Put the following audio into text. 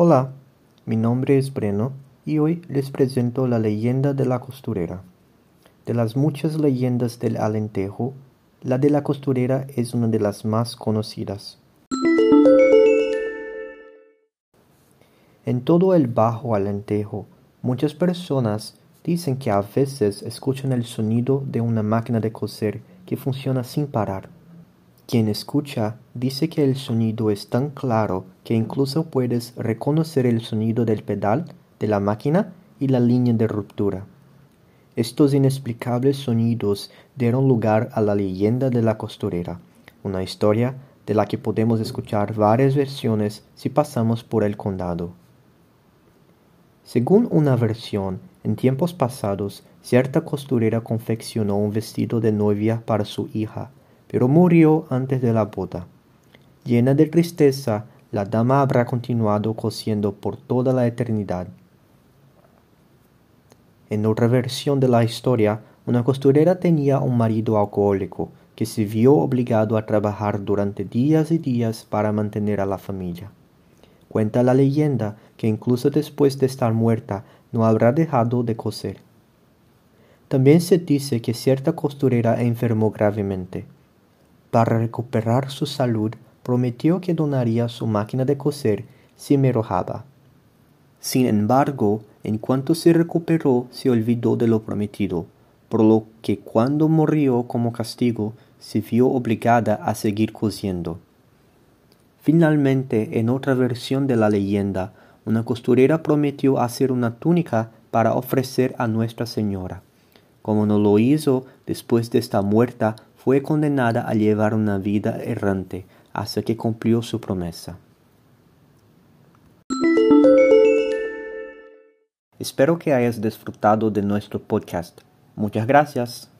Hola, mi nombre es Breno y hoy les presento la leyenda de la costurera. De las muchas leyendas del Alentejo, la de la costurera es una de las más conocidas. En todo el Bajo Alentejo, muchas personas dicen que a veces escuchan el sonido de una máquina de coser que funciona sin parar. Quien escucha dice que el sonido es tan claro que incluso puedes reconocer el sonido del pedal de la máquina y la línea de ruptura. Estos inexplicables sonidos dieron lugar a la leyenda de la costurera, una historia de la que podemos escuchar varias versiones si pasamos por el condado. Según una versión, en tiempos pasados, cierta costurera confeccionó un vestido de novia para su hija, pero murió antes de la boda. Llena de tristeza, la dama habrá continuado cosiendo por toda la eternidad. En otra versión de la historia, una costurera tenía un marido alcohólico que se vio obligado a trabajar durante días y días para mantener a la familia. Cuenta la leyenda que incluso después de estar muerta no habrá dejado de coser. También se dice que cierta costurera enfermó gravemente para recuperar su salud, prometió que donaría su máquina de coser si me arrojaba. Sin embargo, en cuanto se recuperó, se olvidó de lo prometido, por lo que cuando murió como castigo, se vio obligada a seguir cosiendo. Finalmente, en otra versión de la leyenda, una costurera prometió hacer una túnica para ofrecer a Nuestra Señora. Como no lo hizo después de estar muerta, fue condenada a llevar una vida errante hasta que cumplió su promesa. Espero que hayas disfrutado de nuestro podcast. Muchas gracias.